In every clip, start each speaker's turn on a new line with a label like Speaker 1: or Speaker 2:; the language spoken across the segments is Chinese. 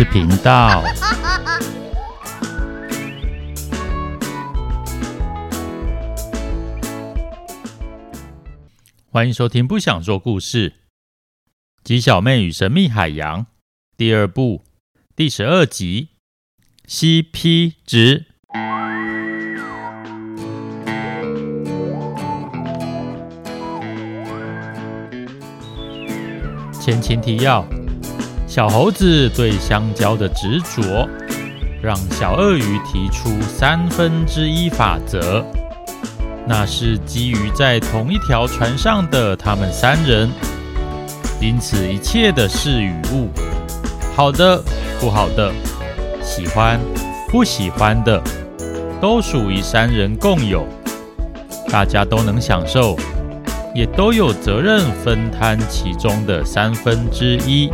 Speaker 1: 事频道。欢迎收听《不想说故事》，吉小妹与神秘海洋第二部第十二集：CP 值。前情提要：小猴子对香蕉的执着，让小鳄鱼提出三分之一法则。那是基于在同一条船上的他们三人，因此一切的事与物，好的、不好的、喜欢、不喜欢的，都属于三人共有，大家都能享受。也都有责任分摊其中的三分之一，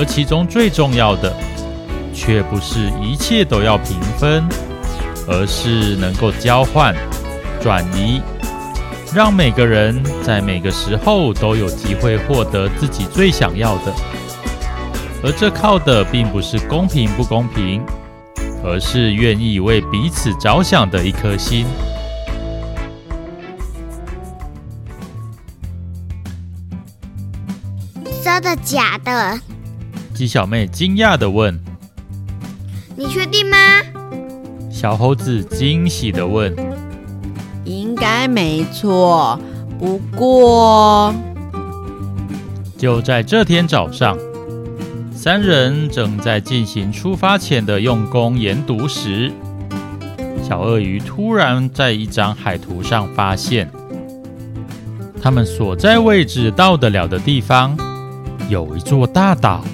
Speaker 1: 而其中最重要的，却不是一切都要平分，而是能够交换、转移，让每个人在每个时候都有机会获得自己最想要的。而这靠的并不是公平不公平，而是愿意为彼此着想的一颗心。
Speaker 2: 真的假的？
Speaker 1: 鸡小妹惊讶的问：“
Speaker 2: 你确定吗？”
Speaker 1: 小猴子惊喜的问：“
Speaker 3: 应该没错，不过……”
Speaker 1: 就在这天早上，三人正在进行出发前的用功研读时，小鳄鱼突然在一张海图上发现，他们所在位置到得了的地方。有一座大岛，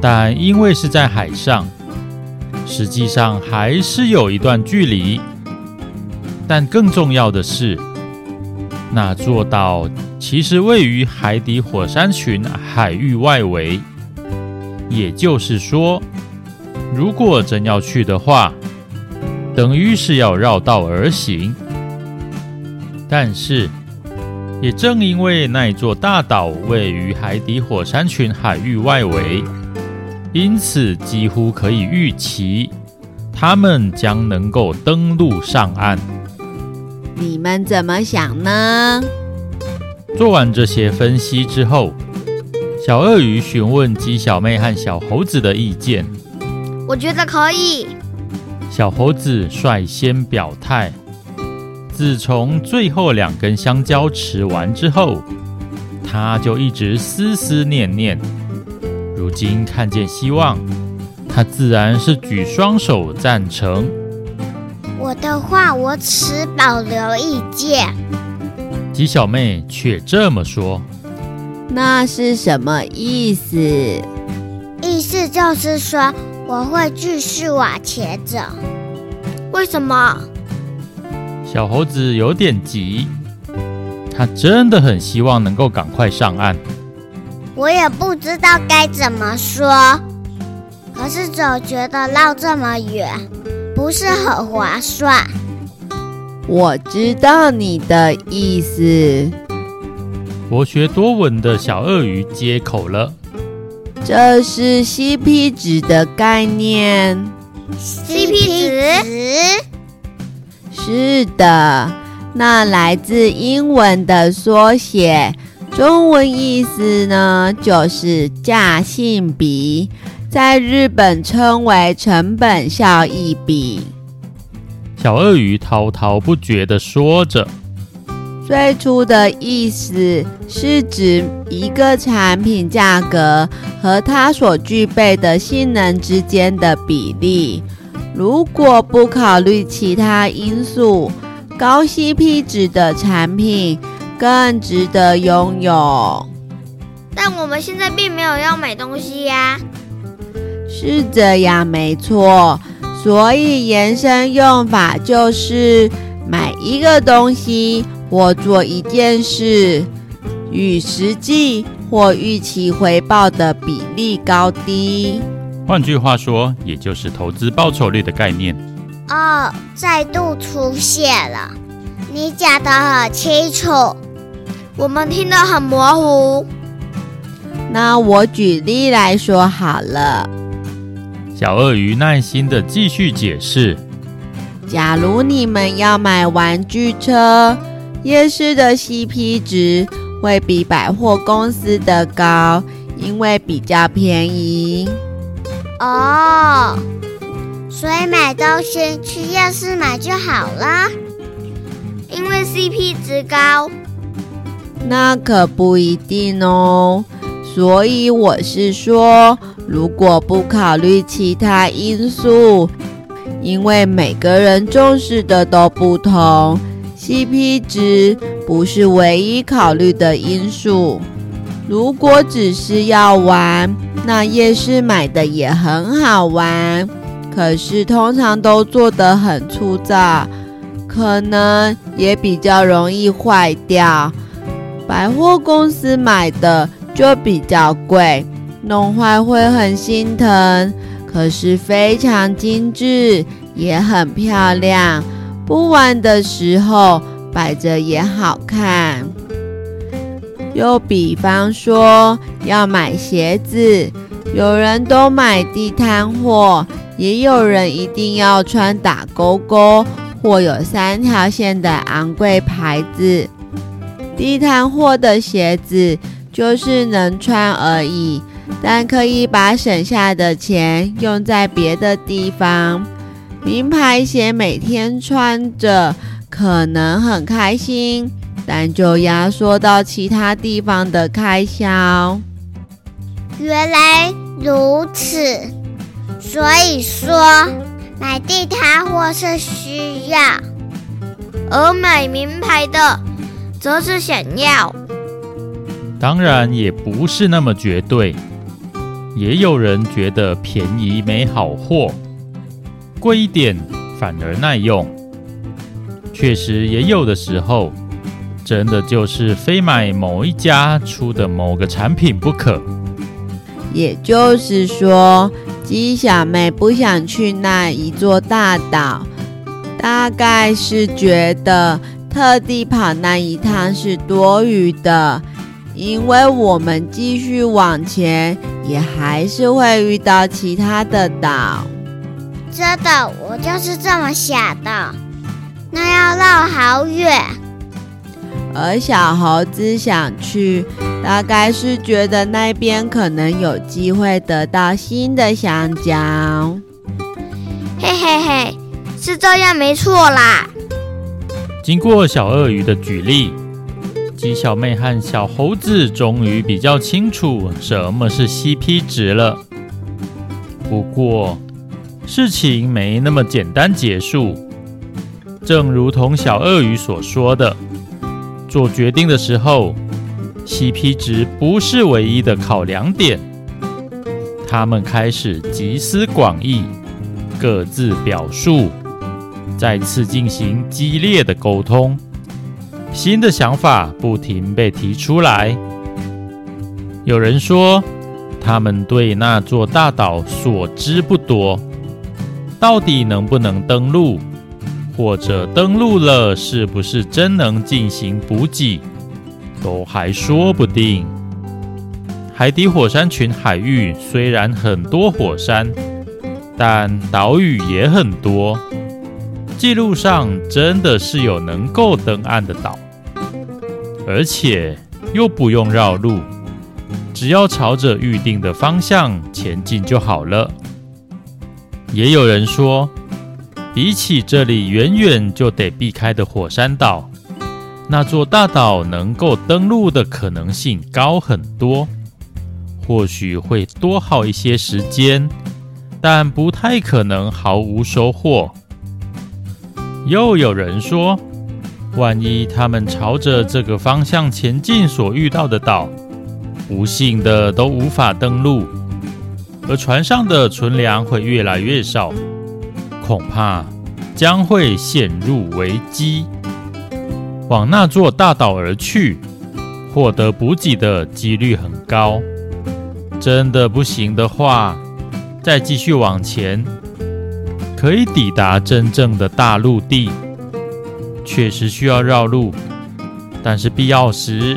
Speaker 1: 但因为是在海上，实际上还是有一段距离。但更重要的是，那座岛其实位于海底火山群海域外围。也就是说，如果真要去的话，等于是要绕道而行。但是，也正因为那一座大岛位于海底火山群海域外围，因此几乎可以预期，他们将能够登陆上岸。
Speaker 3: 你们怎么想呢？
Speaker 1: 做完这些分析之后，小鳄鱼询问鸡小妹和小猴子的意见。
Speaker 2: 我觉得可以。
Speaker 1: 小猴子率先表态。自从最后两根香蕉吃完之后，他就一直思思念念。如今看见希望，他自然是举双手赞成。
Speaker 2: 我的话，我持保留意见。
Speaker 1: 吉小妹却这么说：“
Speaker 3: 那是什么意思？
Speaker 2: 意思就是说，我会继续往前走。为什么？”
Speaker 1: 小猴子有点急，他真的很希望能够赶快上岸。
Speaker 2: 我也不知道该怎么说，可是总觉得绕这么远不是很划算。
Speaker 3: 我知道你的意思。
Speaker 1: 博学多闻的小鳄鱼接口了：“
Speaker 3: 这是 CP 值的概念。
Speaker 2: CP 值。”
Speaker 3: 是的，那来自英文的缩写，中文意思呢就是价性比，在日本称为成本效益比。
Speaker 1: 小鳄鱼滔滔不绝地说着，
Speaker 3: 最初的意思是指一个产品价格和它所具备的性能之间的比例。如果不考虑其他因素，高 CP 值的产品更值得拥有。
Speaker 2: 但我们现在并没有要买东西呀。
Speaker 3: 是这样，没错。所以延伸用法就是买一个东西或做一件事，与实际或预期回报的比例高低。
Speaker 1: 换句话说，也就是投资报酬率的概念。
Speaker 2: 哦，再度出现了。你讲得很清楚，我们听得很模糊。
Speaker 3: 那我举例来说好了。
Speaker 1: 小鳄鱼耐心的继续解释：
Speaker 3: 假如你们要买玩具车，夜市的 CP 值会比百货公司的高，因为比较便宜。
Speaker 2: 哦，所以买东西去夜市买就好了，因为 CP 值高。
Speaker 3: 那可不一定哦。所以我是说，如果不考虑其他因素，因为每个人重视的都不同，CP 值不是唯一考虑的因素。如果只是要玩，那夜市买的也很好玩，可是通常都做得很粗糙，可能也比较容易坏掉。百货公司买的。就比较贵，弄坏会很心疼。可是非常精致，也很漂亮。不玩的时候摆着也好看。又比方说要买鞋子，有人都买地摊货，也有人一定要穿打勾勾或有三条线的昂贵牌子。地摊货的鞋子。就是能穿而已，但可以把省下的钱用在别的地方。名牌鞋每天穿着可能很开心，但就压缩到其他地方的开销。
Speaker 2: 原来如此，所以说买地摊货是需要，而买名牌的则是想要。
Speaker 1: 当然也不是那么绝对，也有人觉得便宜没好货，贵一点反而耐用。确实也有的时候，真的就是非买某一家出的某个产品不可。
Speaker 3: 也就是说，鸡小妹不想去那一座大岛，大概是觉得特地跑那一趟是多余的。因为我们继续往前，也还是会遇到其他的岛。
Speaker 2: 真的，我就是这么想的。那要绕好远。
Speaker 3: 而小猴子想去，大概是觉得那边可能有机会得到新的香蕉。
Speaker 2: 嘿嘿嘿，是这样没错啦。
Speaker 1: 经过小鳄鱼的举例。鸡小妹和小猴子终于比较清楚什么是 CP 值了。不过，事情没那么简单结束。正如同小鳄鱼所说的，做决定的时候，CP 值不是唯一的考量点。他们开始集思广益，各自表述，再次进行激烈的沟通。新的想法不停被提出来。有人说，他们对那座大岛所知不多，到底能不能登陆，或者登陆了，是不是真能进行补给，都还说不定。海底火山群海域虽然很多火山，但岛屿也很多。记录上真的是有能够登岸的岛，而且又不用绕路，只要朝着预定的方向前进就好了。也有人说，比起这里远远就得避开的火山岛，那座大岛能够登陆的可能性高很多，或许会多耗一些时间，但不太可能毫无收获。又有人说，万一他们朝着这个方向前进，所遇到的岛，不幸的都无法登陆，而船上的存粮会越来越少，恐怕将会陷入危机。往那座大岛而去，获得补给的几率很高。真的不行的话，再继续往前。可以抵达真正的大陆地，确实需要绕路，但是必要时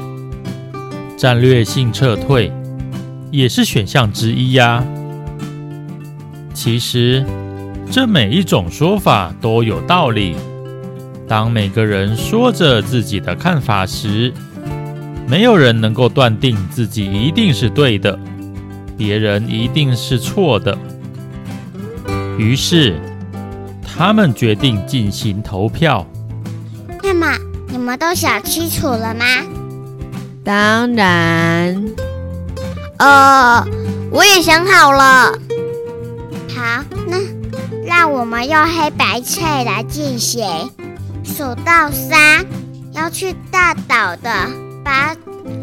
Speaker 1: 战略性撤退，也是选项之一呀。其实，这每一种说法都有道理。当每个人说着自己的看法时，没有人能够断定自己一定是对的，别人一定是错的。于是，他们决定进行投票。
Speaker 2: 那么，你们都想清楚了吗？
Speaker 3: 当然。
Speaker 2: 呃，我也想好了。好，那让我们用黑白猜来进行。数到三，要去大岛的，把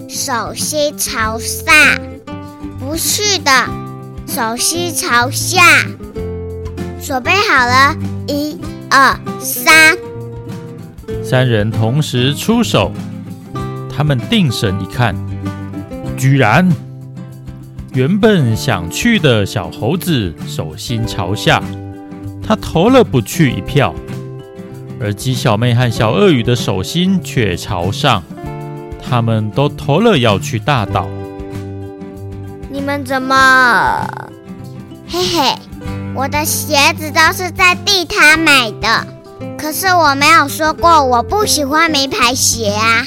Speaker 2: 手心朝上；不去的，手心朝下。准备好了，一、二、三。
Speaker 1: 三人同时出手，他们定神一看，居然原本想去的小猴子手心朝下，他投了不去一票。而鸡小妹和小鳄鱼的手心却朝上，他们都投了要去大岛。
Speaker 2: 你们怎么？嘿嘿，我的鞋子都是在地摊买的，可是我没有说过我不喜欢名牌鞋啊。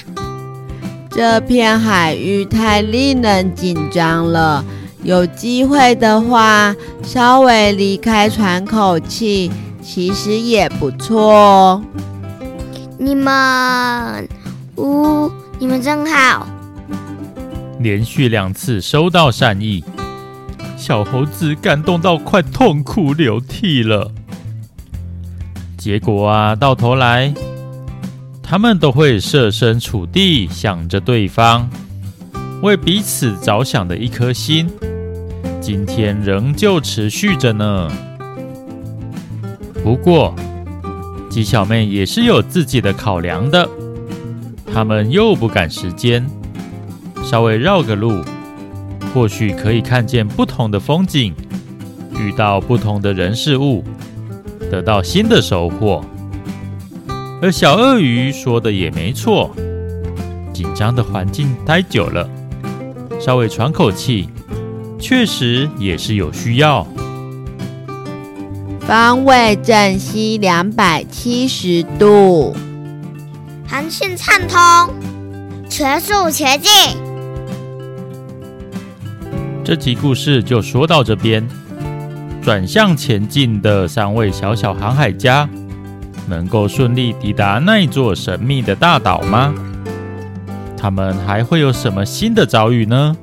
Speaker 3: 这片海域太令人紧张了，有机会的话，稍微离开喘口气。其实也不错哦。
Speaker 2: 你们，呜，你们真好。
Speaker 1: 连续两次收到善意，小猴子感动到快痛哭流涕了。结果啊，到头来，他们都会设身处地想着对方，为彼此着想的一颗心，今天仍旧持续着呢。不过，鸡小妹也是有自己的考量的。他们又不赶时间，稍微绕个路，或许可以看见不同的风景，遇到不同的人事物，得到新的收获。而小鳄鱼说的也没错，紧张的环境待久了，稍微喘口气，确实也是有需要。
Speaker 3: 方位正西两百七十度，
Speaker 2: 航线畅通，全速前进。
Speaker 1: 这集故事就说到这边。转向前进的三位小小航海家，能够顺利抵达那座神秘的大岛吗？他们还会有什么新的遭遇呢？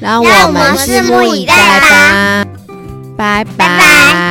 Speaker 3: 让我们拭目以待吧。拜拜。拜拜。